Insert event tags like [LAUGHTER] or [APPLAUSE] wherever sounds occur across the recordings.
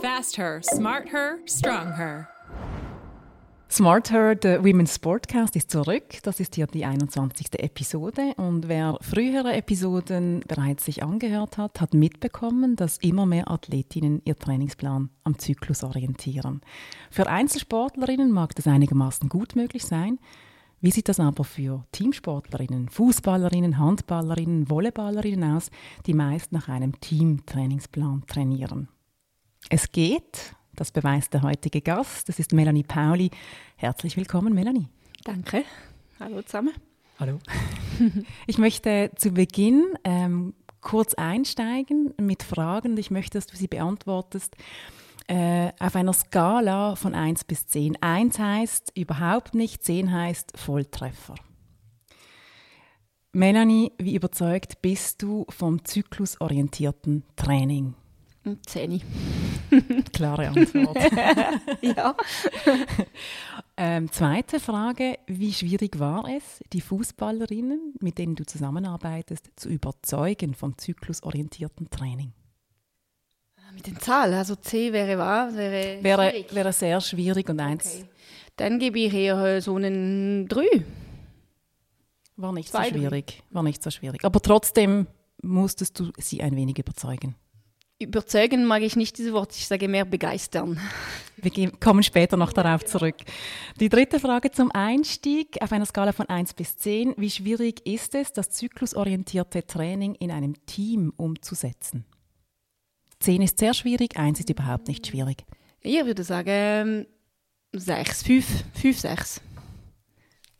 Fast Her, Smart Her, Strong Her. Smart Her, der Women's Sportcast, ist zurück. Das ist hier die 21. Episode. Und wer frühere Episoden bereits sich angehört hat, hat mitbekommen, dass immer mehr Athletinnen ihr Trainingsplan am Zyklus orientieren. Für Einzelsportlerinnen mag das einigermaßen gut möglich sein. Wie sieht das aber für Teamsportlerinnen, Fußballerinnen, Handballerinnen, Volleyballerinnen aus, die meist nach einem Teamtrainingsplan trainieren? Es geht, das beweist der heutige Gast. Das ist Melanie Pauli. Herzlich willkommen, Melanie. Danke. Hallo zusammen. Hallo. [LAUGHS] ich möchte zu Beginn ähm, kurz einsteigen mit Fragen ich möchte, dass du sie beantwortest äh, auf einer Skala von 1 bis 10. 1 heißt überhaupt nicht, 10 heißt Volltreffer. Melanie, wie überzeugt bist du vom zyklusorientierten Training? Zehni. [LAUGHS] Klare Antwort. [LAUGHS] ja. [LAUGHS] ähm, zweite Frage: Wie schwierig war es, die Fußballerinnen, mit denen du zusammenarbeitest, zu überzeugen vom zyklusorientierten Training? Mit den Zahlen, also C wäre wahr, wäre wäre, schwierig. wäre sehr schwierig und eins Okay. Dann gebe ich eher so einen 3. war nicht Zwei, so schwierig, war nicht so schwierig. Aber trotzdem musstest du sie ein wenig überzeugen. Überzeugen mag ich nicht dieses Wort, ich sage mehr begeistern. Wir kommen später noch darauf zurück. Die dritte Frage zum Einstieg auf einer Skala von 1 bis 10. Wie schwierig ist es, das zyklusorientierte Training in einem Team umzusetzen? 10 ist sehr schwierig, 1 ist überhaupt nicht schwierig. Ich würde sagen 6, 5, 5, 6.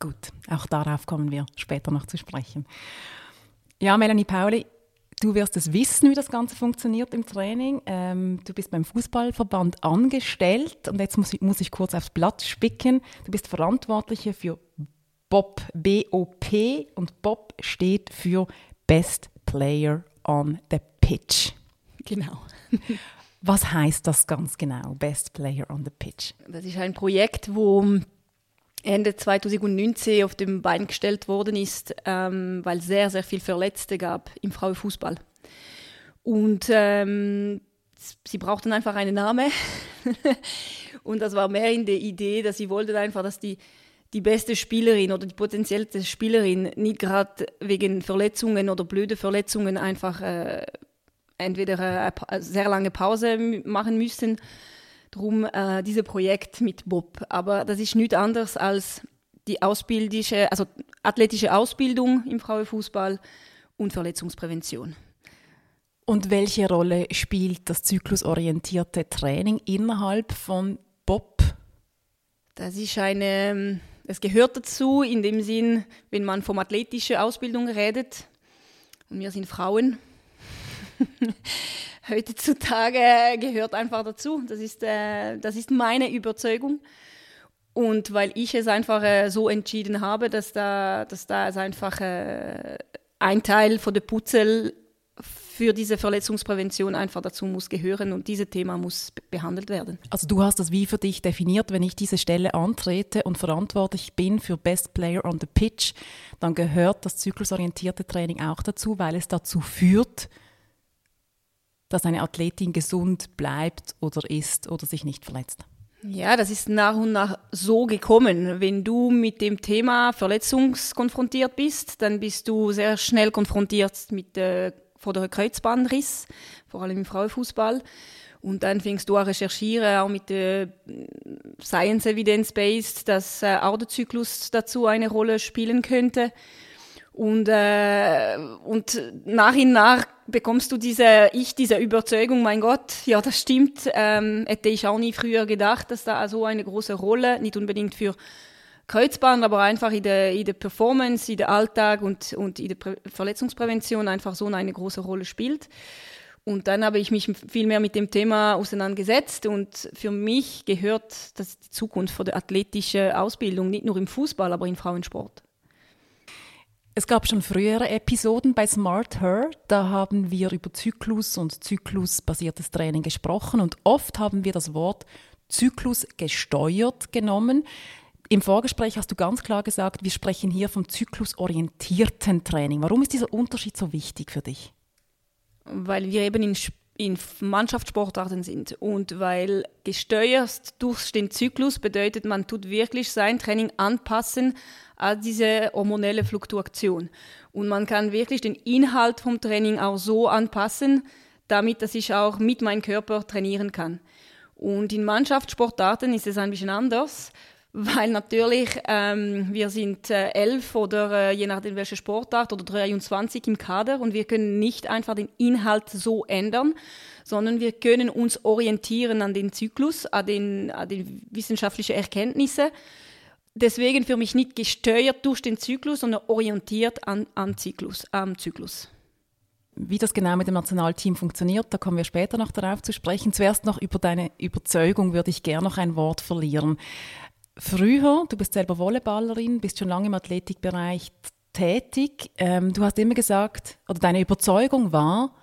Gut, auch darauf kommen wir später noch zu sprechen. Ja, Melanie Pauli, du wirst es wissen, wie das Ganze funktioniert im Training. Ähm, du bist beim Fußballverband angestellt und jetzt muss ich, muss ich kurz aufs Blatt spicken. Du bist Verantwortliche für BOP, BOP und BOP steht für Best Player on the Pitch. Genau. Was heißt das ganz genau, Best Player on the Pitch? Das ist ein Projekt, wo Ende 2019 auf den Bein gestellt worden ist, ähm, weil sehr, sehr viel Verletzte gab im Frauenfußball. Und ähm, sie brauchten einfach einen Namen. [LAUGHS] Und das war mehr in der Idee, dass sie wollten einfach, dass die, die beste Spielerin oder die potenziellste Spielerin nicht gerade wegen Verletzungen oder blöde Verletzungen einfach äh, entweder äh, eine sehr lange Pause machen müssen. Drum äh, dieses Projekt mit Bob. Aber das ist nichts anderes als die ausbildische, also athletische Ausbildung im Frauenfußball und Verletzungsprävention. Und welche Rolle spielt das zyklusorientierte Training innerhalb von Bob? Das ist eine, es gehört dazu in dem Sinn, wenn man vom athletischen Ausbildung redet. Und wir sind Frauen. [LAUGHS] Heutzutage gehört einfach dazu. Das ist, äh, das ist meine Überzeugung. Und weil ich es einfach äh, so entschieden habe, dass da, dass da einfach äh, ein Teil von der Putzel für diese Verletzungsprävention einfach dazu muss gehören und dieses Thema muss be- behandelt werden. Also du hast das wie für dich definiert, wenn ich diese Stelle antrete und verantwortlich bin für Best Player on the Pitch, dann gehört das zyklusorientierte Training auch dazu, weil es dazu führt, dass eine Athletin gesund bleibt oder ist oder sich nicht verletzt. Ja, das ist nach und nach so gekommen. Wenn du mit dem Thema verletzungskonfrontiert bist, dann bist du sehr schnell konfrontiert mit äh, vorderen Kreuzbandriss, vor allem im Frauenfußball. Und dann fängst du an recherchieren, auch mit der Science Evidence Based, dass äh, Zyklus dazu eine Rolle spielen könnte. Und, äh, und nach und nach bekommst du diese, ich diese Überzeugung, mein Gott, ja, das stimmt. Ähm, hätte ich auch nie früher gedacht, dass da so eine große Rolle, nicht unbedingt für Kreuzband, aber einfach in der, in der Performance, in der Alltag und, und in der Prä Verletzungsprävention einfach so eine große Rolle spielt. Und dann habe ich mich viel mehr mit dem Thema auseinandergesetzt und für mich gehört das die Zukunft für die athletische Ausbildung, nicht nur im Fußball, aber im Frauensport. Es gab schon frühere Episoden bei Smart Her, da haben wir über Zyklus und zyklusbasiertes Training gesprochen und oft haben wir das Wort Zyklus gesteuert genommen. Im Vorgespräch hast du ganz klar gesagt, wir sprechen hier vom zyklusorientierten Training. Warum ist dieser Unterschied so wichtig für dich? weil wir eben in, in Mannschaftssportarten sind. Und weil gesteuert durch den Zyklus bedeutet, man tut wirklich sein Training anpassen an diese hormonelle Fluktuation. Und man kann wirklich den Inhalt vom Training auch so anpassen, damit dass ich auch mit meinem Körper trainieren kann. Und in Mannschaftssportarten ist es ein bisschen anders, weil natürlich ähm, wir sind äh, elf oder äh, je nachdem welche Sportart oder 23 im Kader und wir können nicht einfach den Inhalt so ändern, sondern wir können uns orientieren an den Zyklus, an den, an den wissenschaftlichen Erkenntnissen. Deswegen für mich nicht gesteuert durch den Zyklus, sondern orientiert an, an Zyklus, am Zyklus. Wie das genau mit dem Nationalteam funktioniert, da kommen wir später noch darauf zu sprechen. Zuerst noch über deine Überzeugung würde ich gerne noch ein Wort verlieren. Früher, du bist selber Volleyballerin, bist schon lange im Athletikbereich tätig. Ähm, du hast immer gesagt, oder deine Überzeugung war,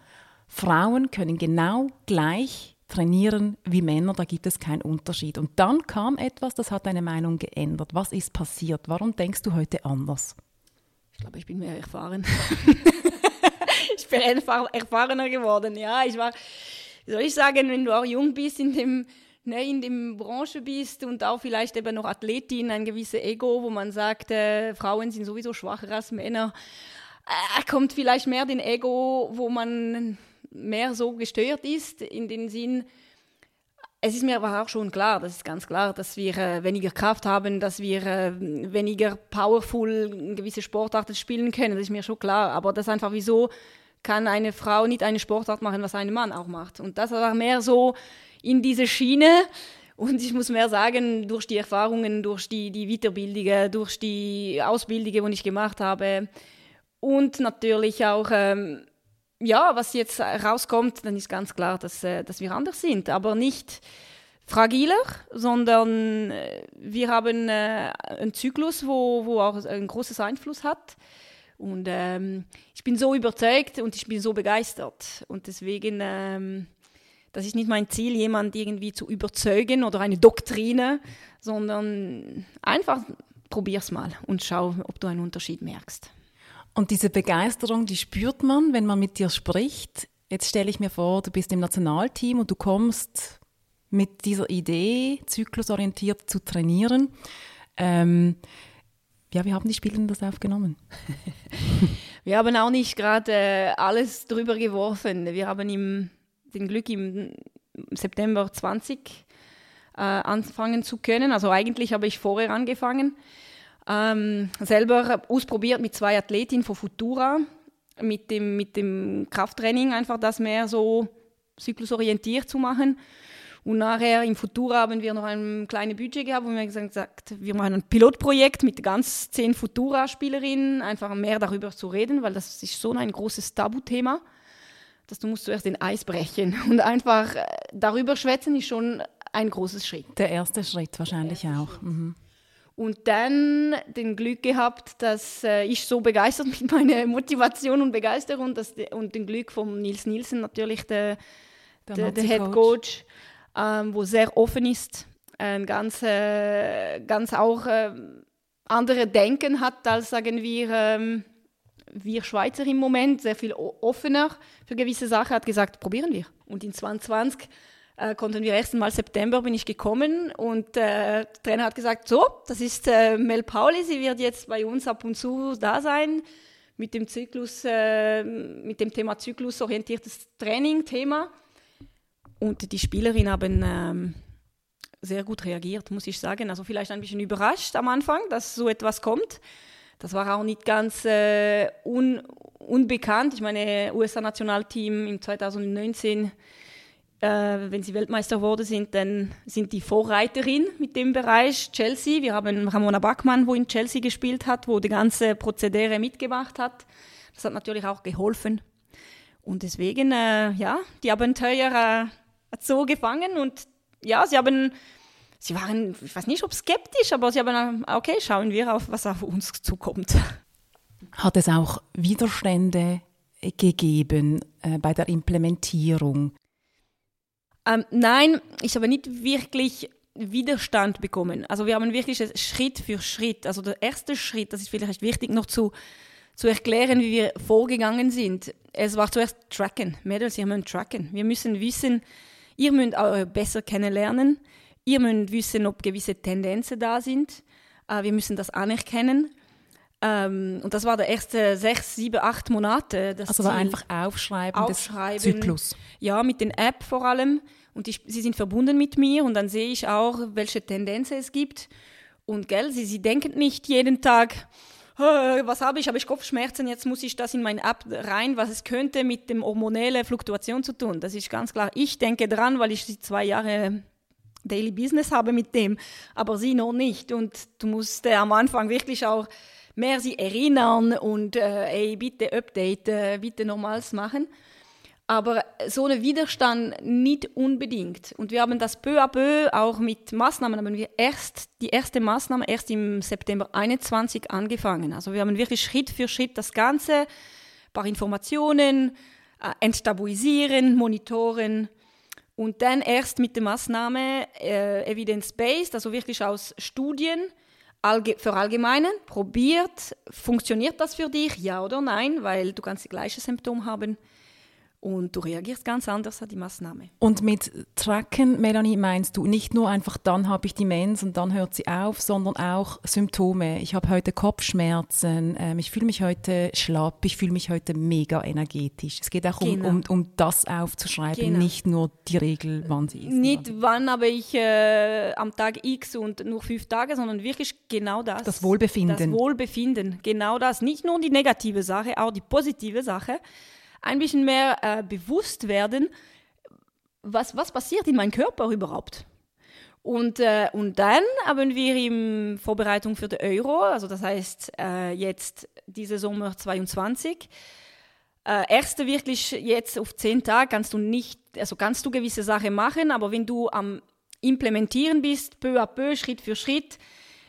Frauen können genau gleich trainieren wie Männer, da gibt es keinen Unterschied. Und dann kam etwas, das hat deine Meinung geändert. Was ist passiert? Warum denkst du heute anders? Ich glaube, ich bin mehr erfahren. [LAUGHS] ich bin einfach erfahrener geworden. Ja, ich war, wie soll ich sagen, wenn du auch jung bist in dem ne, in der Branche bist und auch vielleicht eben noch Athletin, ein gewisses Ego, wo man sagt, äh, Frauen sind sowieso schwacher als Männer, äh, kommt vielleicht mehr den Ego, wo man mehr so gestört ist, in den Sinn, es ist mir aber auch schon klar, das ist ganz klar, dass wir äh, weniger Kraft haben, dass wir äh, weniger powerful gewisse Sportarten spielen können, das ist mir schon klar. Aber das ist einfach, wieso kann eine Frau nicht eine Sportart machen, was ein Mann auch macht. Und das war mehr so in diese Schiene. Und ich muss mehr sagen, durch die Erfahrungen, durch die, die Weiterbildungen, durch die Ausbildungen, die ich gemacht habe und natürlich auch, ähm, ja, was jetzt rauskommt, dann ist ganz klar, dass, äh, dass wir anders sind, aber nicht fragiler, sondern äh, wir haben äh, einen Zyklus, wo, wo auch ein großes Einfluss hat. Und ähm, ich bin so überzeugt und ich bin so begeistert. Und deswegen ähm, das ist nicht mein Ziel, jemand irgendwie zu überzeugen oder eine Doktrine, sondern einfach probier's mal und schau, ob du einen Unterschied merkst. Und diese Begeisterung, die spürt man, wenn man mit dir spricht. Jetzt stelle ich mir vor, du bist im Nationalteam und du kommst mit dieser Idee, zyklusorientiert zu trainieren. Ähm, ja, wie haben die Spieler das aufgenommen? [LAUGHS] wir haben auch nicht gerade äh, alles drüber geworfen. Wir haben im den Glück im September 20 äh, anfangen zu können. Also eigentlich habe ich vorher angefangen. Ähm, selber ausprobiert mit zwei Athletinnen von Futura, mit dem, mit dem Krafttraining einfach das mehr so zyklusorientiert zu machen. Und nachher im Futura haben wir noch ein kleines Budget gehabt, wo wir gesagt wir machen ein Pilotprojekt mit ganz zehn Futura-Spielerinnen, einfach mehr darüber zu reden, weil das ist so ein großes Tabuthema dass du musst zuerst den Eis brechen [LAUGHS] und einfach äh, darüber schwätzen ist schon ein großes Schritt. Der erste Schritt wahrscheinlich erste auch. Schritt. Mhm. Und dann den Glück gehabt, dass äh, ich so begeistert [LAUGHS] mit meiner Motivation und Begeisterung dass und den Glück von Nils Nielsen natürlich, der, der, der, der Head Coach, ähm, wo sehr offen ist, ein ganz, äh, ganz auch äh, andere Denken hat als, sagen wir, ähm, wir Schweizer im Moment sehr viel offener für gewisse Sachen, hat gesagt, probieren wir. Und in 2020 äh, konnten wir erst mal September bin ich gekommen und äh, der Trainer hat gesagt, so, das ist äh, Mel Pauli, sie wird jetzt bei uns ab und zu da sein mit dem Zyklus, äh, mit dem Thema zyklusorientiertes Training Thema. Und die Spielerinnen haben ähm, sehr gut reagiert, muss ich sagen. Also vielleicht ein bisschen überrascht am Anfang, dass so etwas kommt. Das war auch nicht ganz äh, un, unbekannt. Ich meine, USA-Nationalteam im 2019, äh, wenn sie Weltmeister geworden sind, dann sind die Vorreiterin mit dem Bereich Chelsea. Wir haben Ramona Backmann, wo in Chelsea gespielt hat, wo die ganze Prozedere mitgemacht hat. Das hat natürlich auch geholfen. Und deswegen, äh, ja, die Abenteuer äh, hat so gefangen und ja, sie haben sie waren, ich weiß nicht, ob skeptisch, aber sie haben, okay, schauen wir auf, was auf uns zukommt. Hat es auch Widerstände gegeben äh, bei der Implementierung? Ähm, nein, ich habe nicht wirklich Widerstand bekommen. Also wir haben wirklich Schritt für Schritt. Also der erste Schritt, das ist vielleicht wichtig noch zu, zu erklären, wie wir vorgegangen sind. Es war zuerst Tracken. Mädels, ihr müsst tracken. Wir müssen wissen, ihr müsst euch besser kennenlernen. Ihr müsst wissen, ob gewisse Tendenzen da sind. Äh, wir müssen das anerkennen. Ähm, und das war der erste sechs, sieben, acht Monate. Das also war einfach Aufschreiben, Aufschreiben Zyklus. Ja, mit den App vor allem. Und die, sie sind verbunden mit mir und dann sehe ich auch, welche Tendenzen es gibt. Und gell, sie, sie denken nicht jeden Tag, was habe ich? Habe ich Kopfschmerzen? Jetzt muss ich das in meine App rein, was es könnte mit dem hormonellen Fluktuation zu tun. Das ist ganz klar. Ich denke dran, weil ich zwei Jahre Daily Business habe mit dem, aber sie noch nicht. Und du musst äh, am Anfang wirklich auch mehr sie erinnern und äh, ey, bitte update, äh, bitte nochmals machen. Aber so ein Widerstand nicht unbedingt. Und wir haben das peu à peu auch mit Maßnahmen, haben wir erst die erste Maßnahme erst im September 21 angefangen. Also wir haben wirklich Schritt für Schritt das Ganze, paar Informationen, äh, enttabuisieren, monitoren und dann erst mit der Maßnahme äh, Evidence-Based, also wirklich aus Studien, allge verallgemeinern, probiert, funktioniert das für dich, ja oder nein, weil du kannst die gleichen Symptome haben und du reagierst ganz anders an die Maßnahme. Und mit Tracken, Melanie, meinst du nicht nur einfach, dann habe ich die Mens und dann hört sie auf, sondern auch Symptome. Ich habe heute Kopfschmerzen, ähm, ich fühle mich heute schlapp, ich fühle mich heute mega energetisch. Es geht auch genau. um, um, um das aufzuschreiben, genau. nicht nur die Regel, wann sie ist. Nicht wann habe ich äh, am Tag X und nur fünf Tage, sondern wirklich genau das. Das Wohlbefinden. Das Wohlbefinden, genau das. Nicht nur die negative Sache, auch die positive Sache ein bisschen mehr äh, bewusst werden, was, was passiert in meinem Körper überhaupt. Und, äh, und dann haben wir in Vorbereitung für den Euro, also das heißt äh, jetzt diese Sommer 22, äh, erste wirklich jetzt auf zehn Tage kannst du nicht, also kannst du gewisse Sachen machen, aber wenn du am Implementieren bist, peu à peu, Schritt für Schritt,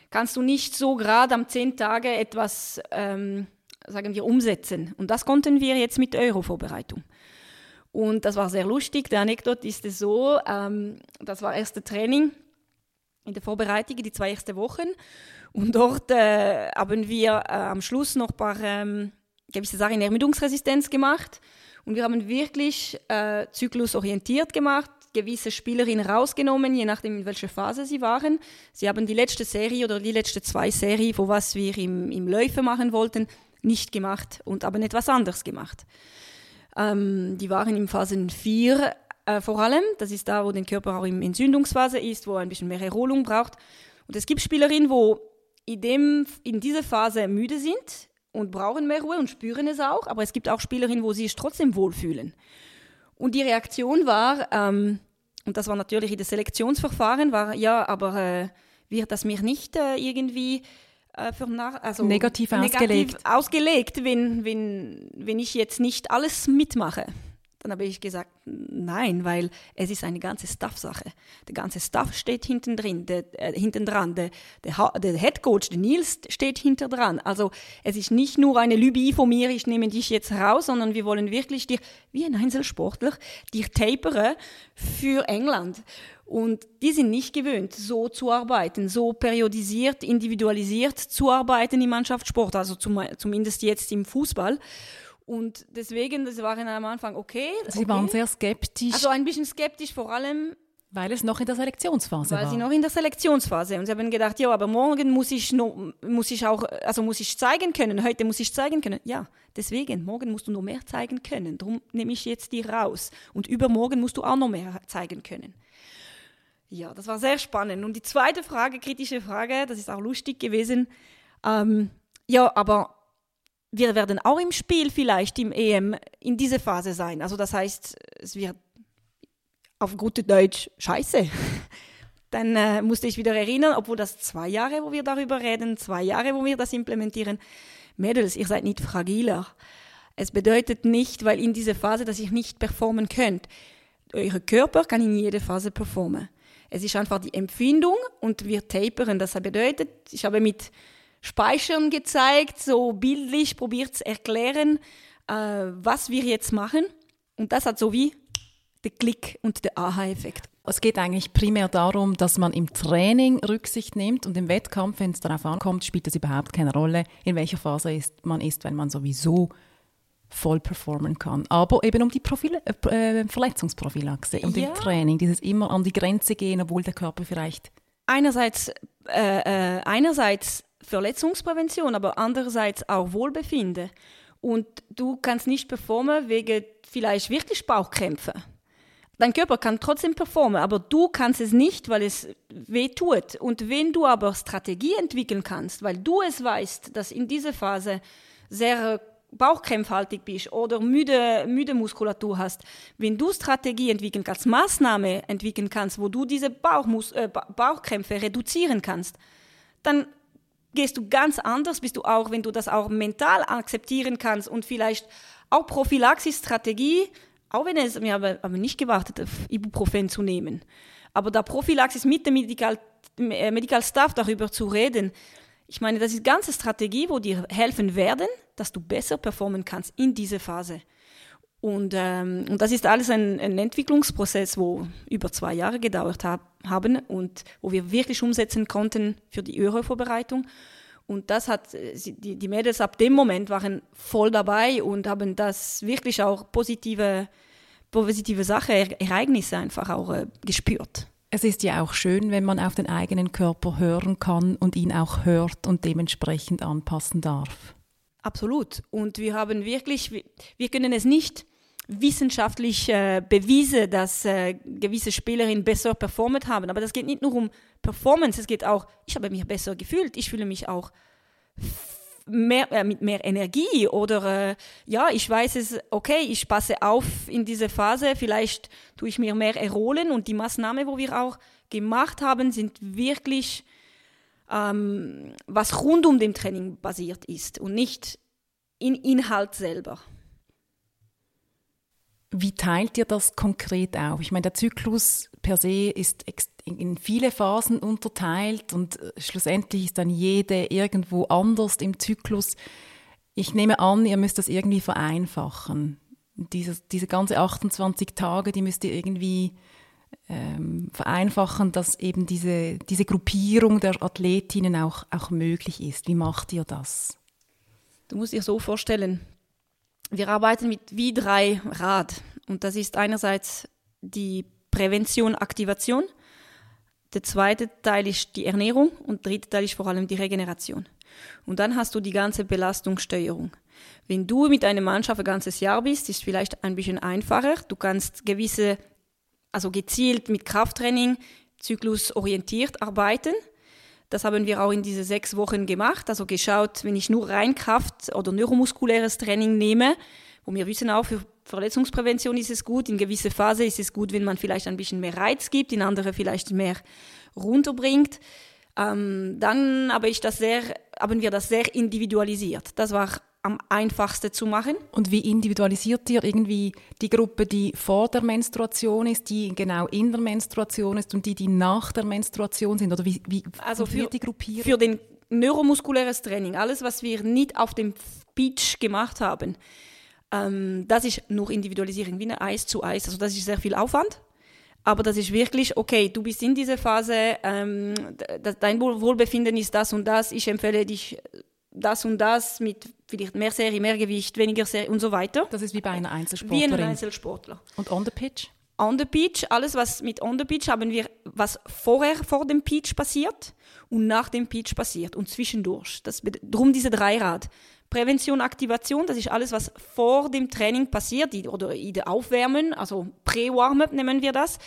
kannst du nicht so gerade am zehn Tage etwas ähm, sagen wir, umsetzen. Und das konnten wir jetzt mit Euro-Vorbereitung. Und das war sehr lustig. Der Anekdote ist es so, ähm, das war erste Training in der Vorbereitung, die zwei ersten Wochen. Und dort äh, haben wir äh, am Schluss noch ein paar ähm, gewisse Sachen in Ermüdungsresistenz gemacht. Und wir haben wirklich äh, zyklusorientiert gemacht, gewisse Spielerinnen rausgenommen, je nachdem, in welcher Phase sie waren. Sie haben die letzte Serie oder die letzte zwei Serien, wo was wir im, im Läufe machen wollten, nicht gemacht und aber etwas anderes gemacht. Ähm, die waren in Phase 4 äh, vor allem, das ist da, wo der Körper auch in Entzündungsphase ist, wo er ein bisschen mehr Erholung braucht. Und es gibt Spielerinnen, wo in, dem, in dieser Phase müde sind und brauchen mehr Ruhe und spüren es auch, aber es gibt auch Spielerinnen, wo sie es trotzdem wohlfühlen. Und die Reaktion war, ähm, und das war natürlich in das Selektionsverfahren, war, ja, aber äh, wird das mir nicht äh, irgendwie äh, für nach, also negativ, negativ ausgelegt. ausgelegt, wenn, wenn, wenn ich jetzt nicht alles mitmache. Dann habe ich gesagt, nein, weil es ist eine ganze Staff-Sache. Der ganze Staff steht hinten drin, der, äh, hinten dran. Der, der, der Head Coach, der Nils, steht hinter dran. Also es ist nicht nur eine Lübie von mir, ich nehme dich jetzt raus, sondern wir wollen wirklich dir, wie ein Einzelsportler, dir tapere für England. Und die sind nicht gewöhnt, so zu arbeiten, so periodisiert, individualisiert zu arbeiten im Mannschaftssport, also zum, zumindest jetzt im Fußball. Und deswegen, das waren am Anfang okay. Sie okay. waren sehr skeptisch. Also ein bisschen skeptisch, vor allem. Weil es noch in der Selektionsphase weil war. Weil sie noch in der Selektionsphase. Und sie haben gedacht, ja, aber morgen muss ich noch, muss ich auch, also muss ich zeigen können. Heute muss ich zeigen können. Ja, deswegen, morgen musst du noch mehr zeigen können. Darum nehme ich jetzt die raus. Und übermorgen musst du auch noch mehr zeigen können. Ja, das war sehr spannend. Und die zweite Frage, kritische Frage, das ist auch lustig gewesen. Ähm, ja, aber wir werden auch im Spiel vielleicht im EM in dieser Phase sein. Also das heißt, es wird auf gute Deutsch scheiße. [LAUGHS] Dann äh, musste ich wieder erinnern, obwohl das zwei Jahre, wo wir darüber reden, zwei Jahre, wo wir das implementieren. Mädels, ihr seid nicht fragiler. Es bedeutet nicht, weil in dieser Phase, dass ihr nicht performen könnt. Euer Körper kann in jeder Phase performen. Es ist einfach die Empfindung und wir taperen. Das bedeutet, ich habe mit Speichern gezeigt, so bildlich probiert zu erklären, äh, was wir jetzt machen. Und das hat so wie der Klick und der Aha-Effekt. es geht eigentlich primär darum, dass man im Training Rücksicht nimmt und im Wettkampf, wenn es darauf ankommt, spielt es überhaupt keine Rolle, in welcher Phase ist, man ist, wenn man sowieso voll performen kann. Aber eben um die Profil äh, äh Verletzungsprophylaxe und ja. im Training, dieses immer an die Grenze gehen, obwohl der Körper vielleicht einerseits äh, äh, einerseits Verletzungsprävention, aber andererseits auch Wohlbefinden. Und du kannst nicht performen wegen vielleicht wirklich Bauchkrämpfe dein Körper kann trotzdem performen, aber du kannst es nicht, weil es weh tut. Und wenn du aber Strategie entwickeln kannst, weil du es weißt, dass in dieser Phase sehr bauchkrämpfhaltig bist oder müde, müde Muskulatur hast, wenn du Strategie entwickeln kannst, Maßnahme entwickeln kannst, wo du diese Bauchmus äh, Bauchkrämpfe reduzieren kannst, dann gehst du ganz anders, bist du auch, wenn du das auch mental akzeptieren kannst und vielleicht auch Prophylaxis-Strategie auch wenn es mir aber, aber nicht gewartet auf Ibuprofen zu nehmen. Aber da Prophylaxis mit dem Medical, äh, Medical Staff darüber zu reden, ich meine, das ist eine ganze Strategie, wo dir helfen werden, dass du besser performen kannst in dieser Phase. Und, ähm, und das ist alles ein, ein Entwicklungsprozess, wo über zwei Jahre gedauert hab, haben und wo wir wirklich umsetzen konnten für die Euro-Vorbereitung. Und das hat, äh, die, die Mädels ab dem Moment waren voll dabei und haben das wirklich auch positive, positive Sache, Ereignisse einfach auch äh, gespürt. Es ist ja auch schön, wenn man auf den eigenen Körper hören kann und ihn auch hört und dementsprechend anpassen darf. Absolut. Und wir haben wirklich, wir können es nicht wissenschaftlich äh, bewiesen, dass äh, gewisse Spielerinnen besser performt haben. Aber das geht nicht nur um Performance, es geht auch, ich habe mich besser gefühlt, ich fühle mich auch mehr, äh, mit mehr Energie oder äh, ja, ich weiß es, okay, ich passe auf in diese Phase, vielleicht tue ich mir mehr erholen und die Maßnahmen, wo wir auch gemacht haben, sind wirklich ähm, was rund um dem Training basiert ist und nicht in Inhalt selber. Wie teilt ihr das konkret auf? Ich meine, der Zyklus per se ist in viele Phasen unterteilt und äh, schlussendlich ist dann jede irgendwo anders im Zyklus. Ich nehme an, ihr müsst das irgendwie vereinfachen. Diese, diese ganze 28 Tage, die müsst ihr irgendwie ähm, vereinfachen, dass eben diese, diese Gruppierung der Athletinnen auch, auch möglich ist. Wie macht ihr das? Du musst dir so vorstellen, wir arbeiten mit wie drei Rad. Und das ist einerseits die Prävention, Aktivation. Der zweite Teil ist die Ernährung und der dritte Teil ist vor allem die Regeneration. Und dann hast du die ganze Belastungssteuerung. Wenn du mit einer Mannschaft ein ganzes Jahr bist, ist es vielleicht ein bisschen einfacher. Du kannst gewisse, also gezielt mit Krafttraining, zyklusorientiert arbeiten. Das haben wir auch in diese sechs Wochen gemacht. Also geschaut, wenn ich nur rein Kraft- oder neuromuskuläres Training nehme, wo wir wissen auch, für Verletzungsprävention ist es gut, in gewisser Phase ist es gut, wenn man vielleicht ein bisschen mehr Reiz gibt, in andere vielleicht mehr runterbringt. Ähm, dann aber ich das sehr, haben wir das sehr individualisiert. Das war am einfachsten zu machen. Und wie individualisiert ihr irgendwie die Gruppe, die vor der Menstruation ist, die genau in der Menstruation ist und die, die nach der Menstruation sind? Oder wie, wie also für, die Gruppierung? Für den neuromuskuläres Training, alles, was wir nicht auf dem Beach gemacht haben, ähm, das ist nur Individualisierung, wie eine Eis zu Eis. Also das ist sehr viel Aufwand. Aber das ist wirklich, okay, du bist in dieser Phase, ähm, dein Wohlbefinden ist das und das, ich empfehle dich das und das mit vielleicht mehr Serie, mehr Gewicht, weniger Serie und so weiter. Das ist wie bei einer Einzelsportlerin. Wie ein Einzelsportler. Und on the pitch? On the pitch, alles was mit on the pitch haben wir, was vorher vor dem Pitch passiert und nach dem Pitch passiert und zwischendurch. Das, drum diese Dreirad. Prävention, Aktivation, das ist alles, was vor dem Training passiert oder in der Aufwärmen, also Pre-Warm-up nennen wir das,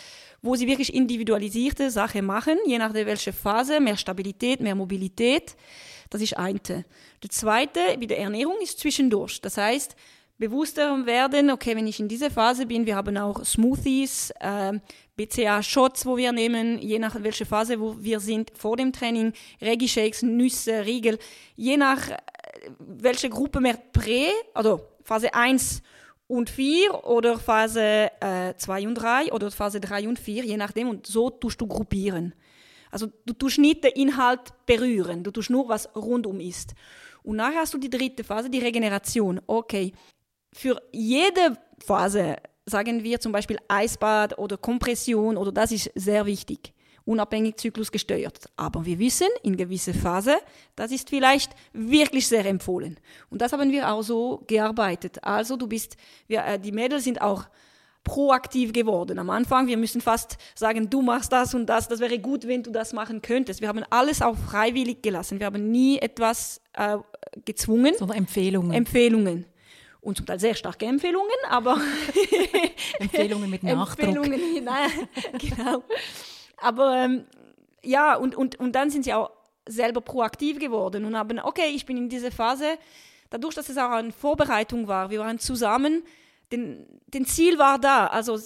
wo sie wirklich individualisierte Sachen machen, je nachdem welche Phase, mehr Stabilität, mehr Mobilität. Das ist eine. Der zweite, bei der Ernährung, ist zwischendurch. Das heißt, bewusster werden, okay, wenn ich in dieser Phase bin, wir haben auch Smoothies, äh, BCA-Shots, wo wir nehmen, je nach welcher Phase wo wir sind, vor dem Training, Reggae-Shakes, Nüsse, Riegel, je nach äh, welche Gruppe mehr Prä, also Phase 1 und 4 oder Phase äh, 2 und 3 oder Phase 3 und 4, je nachdem, und so tust du gruppieren. Also du tust nicht den Inhalt berühren, du tust nur, was rundum ist. Und nachher hast du die dritte Phase, die Regeneration. Okay, für jede Phase sagen wir zum Beispiel Eisbad oder Kompression oder das ist sehr wichtig unabhängig zyklusgesteuert. Aber wir wissen, in gewisser Phase, das ist vielleicht wirklich sehr empfohlen. Und das haben wir auch so gearbeitet. Also du bist, wir, äh, die Mädels sind auch proaktiv geworden. Am Anfang, wir müssen fast sagen, du machst das und das, das wäre gut, wenn du das machen könntest. Wir haben alles auch freiwillig gelassen. Wir haben nie etwas äh, gezwungen. Sondern Empfehlungen. Empfehlungen. Und zum Teil sehr starke Empfehlungen, aber [LAUGHS] Empfehlungen mit Nachdruck. Empfehlungen, [LAUGHS] nein, genau. Aber ähm, ja, und, und, und dann sind sie auch selber proaktiv geworden und haben, okay, ich bin in dieser Phase, dadurch, dass es auch eine Vorbereitung war, wir waren zusammen, den, den Ziel war da, also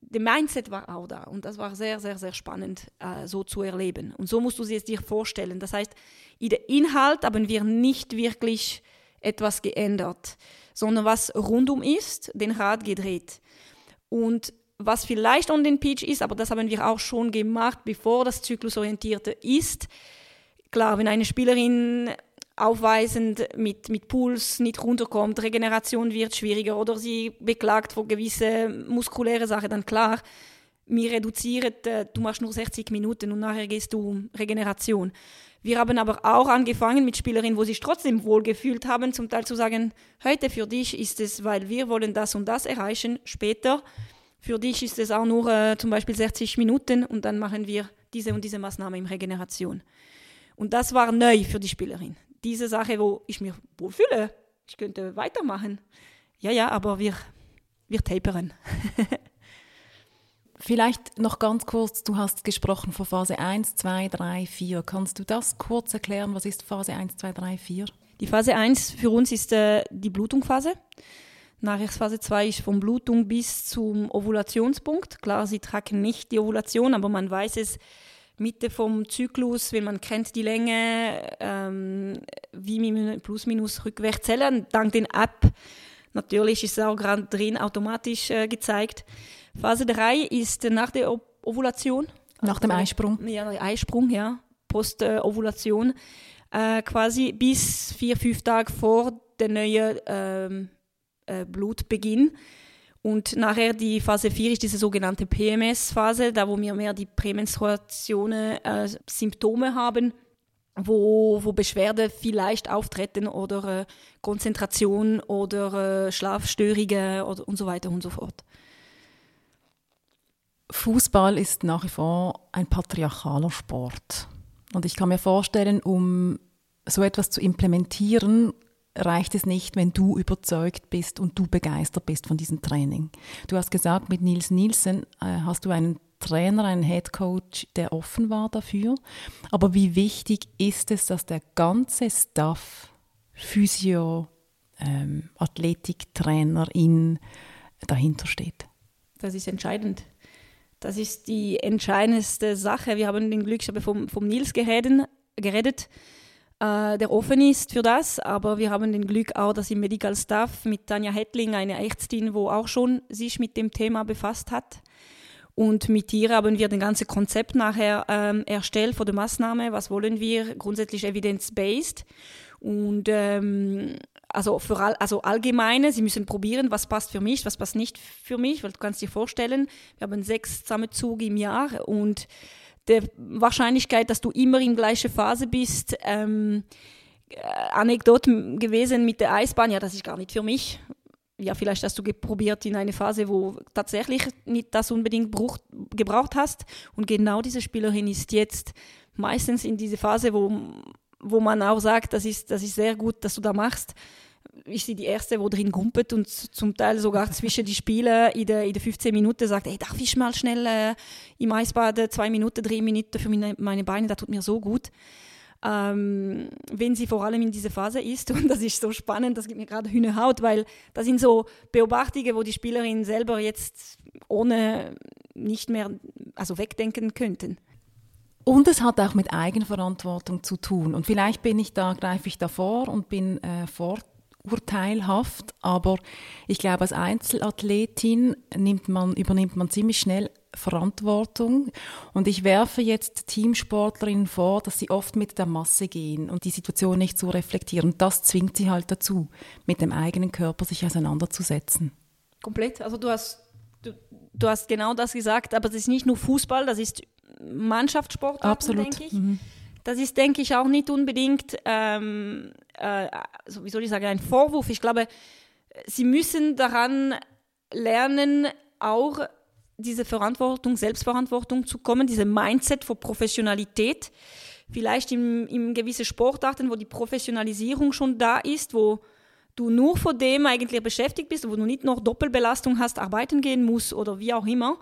der Mindset war auch da und das war sehr, sehr, sehr spannend, äh, so zu erleben. Und so musst du es dir vorstellen. Das heißt, in der Inhalt haben wir nicht wirklich etwas geändert, sondern was rundum ist, den Rad gedreht. Und was vielleicht on den Pitch ist, aber das haben wir auch schon gemacht, bevor das Zyklusorientierte ist. Klar, wenn eine Spielerin aufweisend mit, mit Puls nicht runterkommt, Regeneration wird schwieriger oder sie beklagt vor gewisse muskuläre Sachen, dann klar, mir reduziert, äh, du machst nur 60 Minuten und nachher gehst du Regeneration. Wir haben aber auch angefangen mit Spielerinnen, wo sich trotzdem wohlgefühlt haben, zum Teil zu sagen, heute für dich ist es, weil wir wollen das und das erreichen, später für dich ist es auch nur äh, zum Beispiel 60 Minuten und dann machen wir diese und diese Maßnahme in Regeneration. Und das war neu für die Spielerin. Diese Sache, wo ich mich wohlfühle, ich könnte weitermachen. Ja, ja, aber wir, wir taperen. [LAUGHS] Vielleicht noch ganz kurz, du hast gesprochen von Phase 1, 2, 3, 4. Kannst du das kurz erklären? Was ist Phase 1, 2, 3, 4? Die Phase 1 für uns ist äh, die Blutungsphase. Nachrichtphase 2 ist von Blutung bis zum Ovulationspunkt. Klar, sie tragen nicht die Ovulation, aber man weiß es Mitte vom Zyklus, wenn man kennt die Länge, ähm, wie man plus minus rückwärts zählen, dank den App. Natürlich ist es auch gerade drin automatisch äh, gezeigt. Phase 3 ist nach der o Ovulation. Nach dem also, Eisprung. Ja, Eisprung, ja. Post-Ovulation. Äh, quasi bis vier, fünf Tage vor der neuen ähm, äh, Blutbeginn. Und nachher die Phase 4 ist diese sogenannte PMS-Phase, da wo wir mehr die Prämenstruationen, äh, Symptome haben, wo, wo Beschwerden vielleicht auftreten oder äh, Konzentration oder äh, Schlafstörungen oder, und so weiter und so fort. Fußball ist nach wie vor ein patriarchaler Sport. Und ich kann mir vorstellen, um so etwas zu implementieren, reicht es nicht, wenn du überzeugt bist und du begeistert bist von diesem Training. Du hast gesagt, mit Nils Nielsen äh, hast du einen Trainer, einen Head Coach, der offen war dafür. Aber wie wichtig ist es, dass der ganze Staff, Physio, ähm, Athletiktrainerin dahinter steht? Das ist entscheidend. Das ist die entscheidendste Sache. Wir haben den Glück, ich habe vom, vom Nils geredet, geredet äh, der offen ist für das. Aber wir haben den Glück auch, dass im Medical Staff mit Tanja Hettling, eine Ärztin, wo auch schon sich mit dem Thema befasst hat. Und mit ihr haben wir das ganze Konzept nachher ähm, erstellt für die Maßnahme. Was wollen wir? Grundsätzlich evidence-based. Und ähm, also für all, also allgemeine, sie müssen probieren, was passt für mich, was passt nicht für mich, weil du kannst dir vorstellen, wir haben sechs Zusammenzüge im Jahr und der Wahrscheinlichkeit, dass du immer in gleicher Phase bist. Ähm, äh, Anekdote gewesen mit der Eisbahn, ja, das ist gar nicht für mich. Ja, vielleicht hast du probiert in eine Phase, wo tatsächlich nicht das unbedingt bruch, gebraucht hast. Und genau diese Spielerin ist jetzt meistens in diese Phase, wo, wo man auch sagt, das ist, das ist sehr gut, dass du da machst ist sie die Erste, wo drin gumpet und zum Teil sogar zwischen die Spiele in der, in der 15 Minuten sagt, ey, darf ich mal schnell äh, im Eisbad zwei Minuten, drei Minuten für meine, meine Beine, das tut mir so gut. Ähm, wenn sie vor allem in dieser Phase ist. [LAUGHS] Und das ist so spannend, das gibt mir gerade Hühnerhaut, weil das sind so Beobachtungen, wo die Spielerinnen selber jetzt ohne nicht mehr also wegdenken könnten. Und es hat auch mit Eigenverantwortung zu tun. Und vielleicht bin ich da, greife ich davor und bin äh, fort urteilhaft, aber ich glaube, als Einzelathletin nimmt man, übernimmt man ziemlich schnell Verantwortung. Und ich werfe jetzt Teamsportlerinnen vor, dass sie oft mit der Masse gehen und die Situation nicht so reflektieren. Das zwingt sie halt dazu, mit dem eigenen Körper sich auseinanderzusetzen. Komplett. Also du hast Du, du, hast genau das gesagt, aber das ist nicht nur Fußball, das ist Mannschaftssport, denke ich. Mhm. Das ist, denke ich, auch nicht unbedingt, ähm, äh, wie soll ich sagen, ein Vorwurf. Ich glaube, sie müssen daran lernen, auch diese Verantwortung, Selbstverantwortung zu kommen, diese Mindset für Professionalität. Vielleicht in, in gewisse Sportarten, wo die Professionalisierung schon da ist, wo du nur vor dem eigentlich beschäftigt bist, wo du nicht noch Doppelbelastung hast, arbeiten gehen musst oder wie auch immer.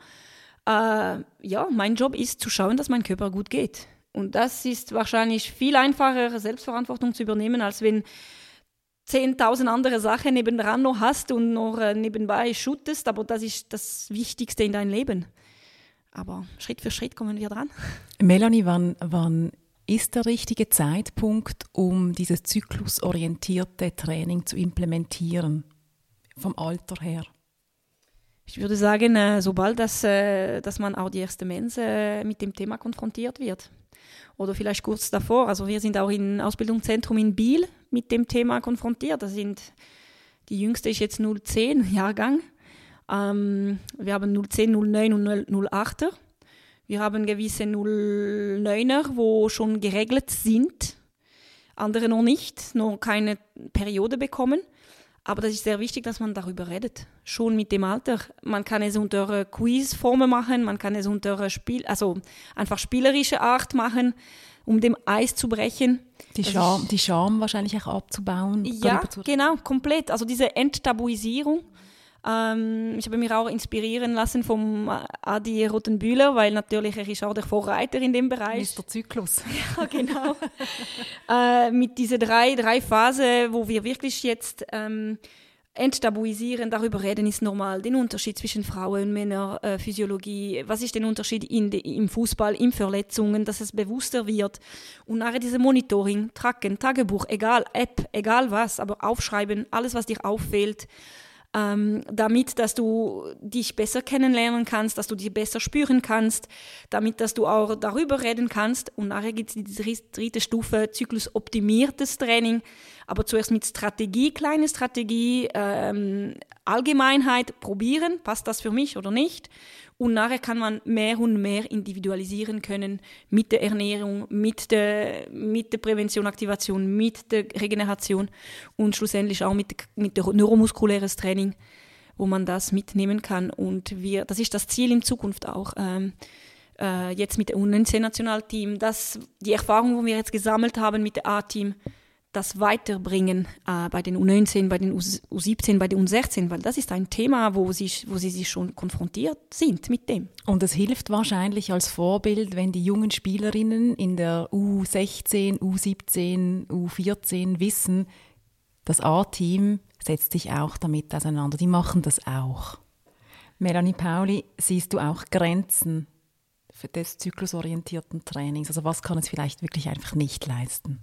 Äh, ja, mein Job ist zu schauen, dass mein Körper gut geht. Und das ist wahrscheinlich viel einfacher, Selbstverantwortung zu übernehmen, als wenn 10.000 andere Sachen nebenan noch hast und noch äh, nebenbei shootest, aber das ist das Wichtigste in deinem Leben. Aber Schritt für Schritt kommen wir dran. Melanie, wann, wann ist der richtige Zeitpunkt, um dieses zyklusorientierte Training zu implementieren, vom Alter her? Ich würde sagen, äh, sobald das, äh, dass man auch die erste Mensa mit dem Thema konfrontiert wird. Oder vielleicht kurz davor. Also wir sind auch im Ausbildungszentrum in Biel mit dem Thema konfrontiert. Das sind, die jüngste ist jetzt 010 [LAUGHS] Jahrgang. Ähm, wir haben 010, 09 und 08er. Wir haben gewisse 09er, wo schon geregelt sind, andere noch nicht, noch keine Periode bekommen. Aber das ist sehr wichtig, dass man darüber redet, schon mit dem Alter. Man kann es unter Quizformen machen, man kann es unter Spiel, also einfach spielerische Art machen, um dem Eis zu brechen. Die Scham, die Scham wahrscheinlich auch abzubauen. Ja, genau, komplett. Also diese Enttabuisierung ähm, ich habe mich auch inspirieren lassen vom Adi Rottenbühler, weil natürlich er ist auch der Vorreiter in dem Bereich. Mr. Zyklus. [LAUGHS] ja, genau. äh, mit diesen drei, drei Phasen, wo wir wirklich jetzt ähm, enttabuisieren, darüber reden ist normal. Den Unterschied zwischen Frauen und Männern, äh, Physiologie, was ist der Unterschied in de, im Fußball, in Verletzungen, dass es bewusster wird. Und nachher diese Monitoring, Tracken, Tagebuch, egal, App, egal was, aber aufschreiben, alles, was dir auffällt ähm, damit, dass du dich besser kennenlernen kannst, dass du dich besser spüren kannst, damit, dass du auch darüber reden kannst. Und nachher gibt es die dritte Stufe, zyklusoptimiertes Training, aber zuerst mit Strategie, kleine Strategie, ähm, Allgemeinheit probieren, passt das für mich oder nicht. Und nachher kann man mehr und mehr individualisieren können mit der Ernährung, mit der, mit der Prävention, Aktivation, mit der Regeneration und schlussendlich auch mit, mit der neuromuskuläres Training, wo man das mitnehmen kann. Und wir, das ist das Ziel in Zukunft auch. Ähm, äh, jetzt mit dem U19-Nationalteam, dass die Erfahrung, die wir jetzt gesammelt haben mit dem A-Team, das weiterbringen äh, bei den U19, bei den U17, bei den U16, weil das ist ein Thema, wo sie, wo sie sich schon konfrontiert sind mit dem. Und es hilft wahrscheinlich als Vorbild, wenn die jungen Spielerinnen in der U16, U17, U14 wissen, das A-Team setzt sich auch damit auseinander. Die machen das auch. Melanie Pauli, siehst du auch Grenzen für des zyklusorientierten Trainings? Also was kann es vielleicht wirklich einfach nicht leisten?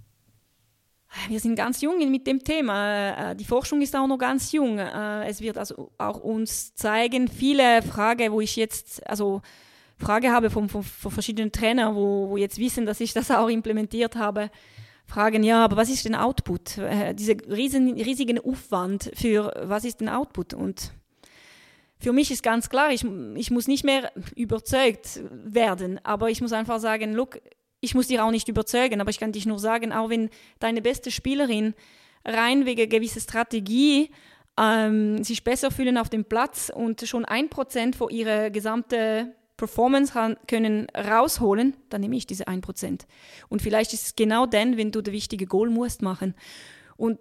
Wir sind ganz jung mit dem Thema. Äh, die Forschung ist auch noch ganz jung. Äh, es wird also auch uns zeigen, viele Fragen, wo ich jetzt, also Frage habe von, von, von verschiedenen Trainern, wo, wo jetzt wissen, dass ich das auch implementiert habe, fragen, ja, aber was ist denn Output? Äh, diese riesen, riesigen Aufwand für was ist denn Output? Und für mich ist ganz klar, ich, ich muss nicht mehr überzeugt werden, aber ich muss einfach sagen, look, ich muss dich auch nicht überzeugen, aber ich kann dich nur sagen, auch wenn deine beste Spielerin rein wegen gewisser Strategie ähm, sich besser fühlen auf dem Platz und schon ein Prozent von ihrer gesamten Performance können rausholen, dann nehme ich diese ein Prozent. Und vielleicht ist es genau dann, wenn du das wichtige Goal musst machen. Und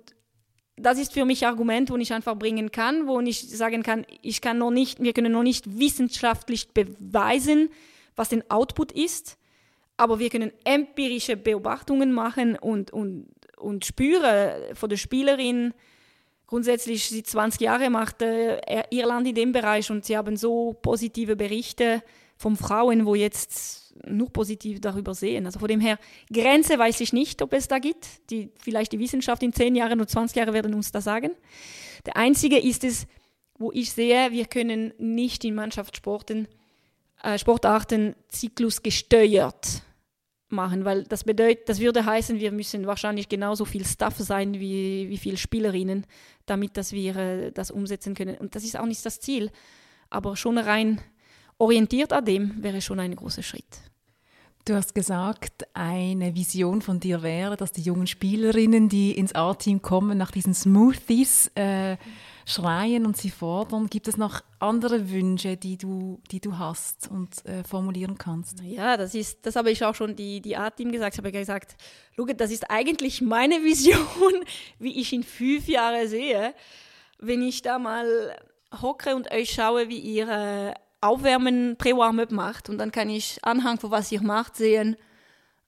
das ist für mich ein Argument, wo ich einfach bringen kann, wo ich sagen kann, ich kann noch nicht, wir können noch nicht wissenschaftlich beweisen, was den Output ist. Aber wir können empirische Beobachtungen machen und, und, und spüren von der Spielerin, grundsätzlich sie 20 Jahre macht äh, Irland in dem Bereich und sie haben so positive Berichte von Frauen, wo jetzt nur positiv darüber sehen. Also von dem her, Grenze weiß ich nicht, ob es da gibt. Die, vielleicht die Wissenschaft in 10 Jahren oder 20 Jahren werden uns das sagen. Der einzige ist es, wo ich sehe, wir können nicht in Mannschaftssporten äh, Sportarten zyklusgesteuert machen, weil das bedeutet, das würde heißen, wir müssen wahrscheinlich genauso viel Staff sein wie, wie viele Spielerinnen, damit dass wir äh, das umsetzen können. Und das ist auch nicht das Ziel. Aber schon rein orientiert an dem wäre schon ein großer Schritt. Du hast gesagt, eine Vision von dir wäre, dass die jungen Spielerinnen, die ins A-Team kommen, nach diesen Smoothies äh, schreien und sie fordern. Gibt es noch andere Wünsche, die du, die du hast und äh, formulieren kannst? Ja, das ist, das habe ich auch schon die, die A-Team gesagt. Ich habe gesagt, Luke, das ist eigentlich meine Vision, [LAUGHS] wie ich in fünf Jahren sehe. Wenn ich da mal hocke und euch schaue, wie ihr äh, Aufwärmen, Pre-Warm-Up macht und dann kann ich anhand von was ihr macht sehen,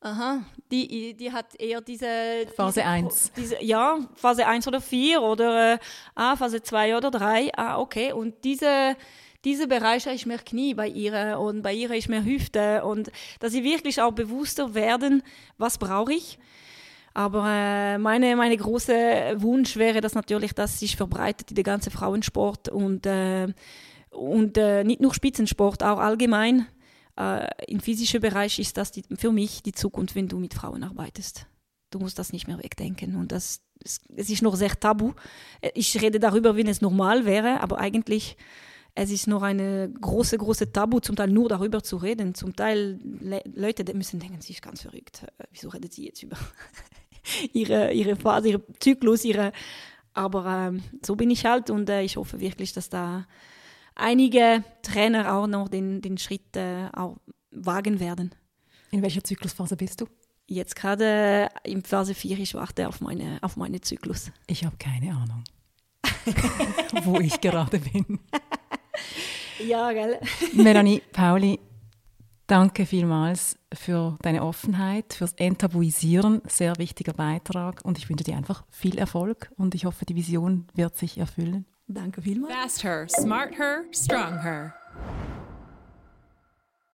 aha, die, die hat eher diese... Phase 1. ja, Phase 1 oder 4 oder äh, ah, Phase 2 oder 3, ah, okay. Und diese, diese Bereiche ich mehr Knie bei ihr und bei ihr ich mehr Hüfte und dass sie wirklich auch bewusster werden, was brauche ich. Aber äh, meine, meine große Wunsch wäre das natürlich, dass sich verbreitet in den ganzen Frauensport und äh, und äh, nicht nur Spitzensport, auch allgemein. Äh, Im physischen Bereich ist das die, für mich die Zukunft, wenn du mit Frauen arbeitest. Du musst das nicht mehr wegdenken. Und das, es, es ist noch sehr tabu. Ich rede darüber, wenn es normal wäre, aber eigentlich es ist noch eine große, große Tabu, zum Teil nur darüber zu reden. Zum Teil Le Leute müssen denken, sie ist ganz verrückt. Äh, wieso redet sie jetzt über [LAUGHS] ihre, ihre Phase, ihren Zyklus, ihre. Aber ähm, so bin ich halt und äh, ich hoffe wirklich, dass da einige Trainer auch noch den, den Schritt äh, auch wagen werden. In welcher Zyklusphase bist du? Jetzt gerade in Phase 4, ich warte auf meine, auf meine Zyklus. Ich habe keine Ahnung, [LAUGHS] wo ich gerade bin. [LAUGHS] ja, gell? [LAUGHS] Melanie, Pauli, danke vielmals für deine Offenheit, fürs Enttabuisieren. Sehr wichtiger Beitrag und ich wünsche dir einfach viel Erfolg und ich hoffe, die Vision wird sich erfüllen. Danke vielmals. Fast her, smart her, strong her.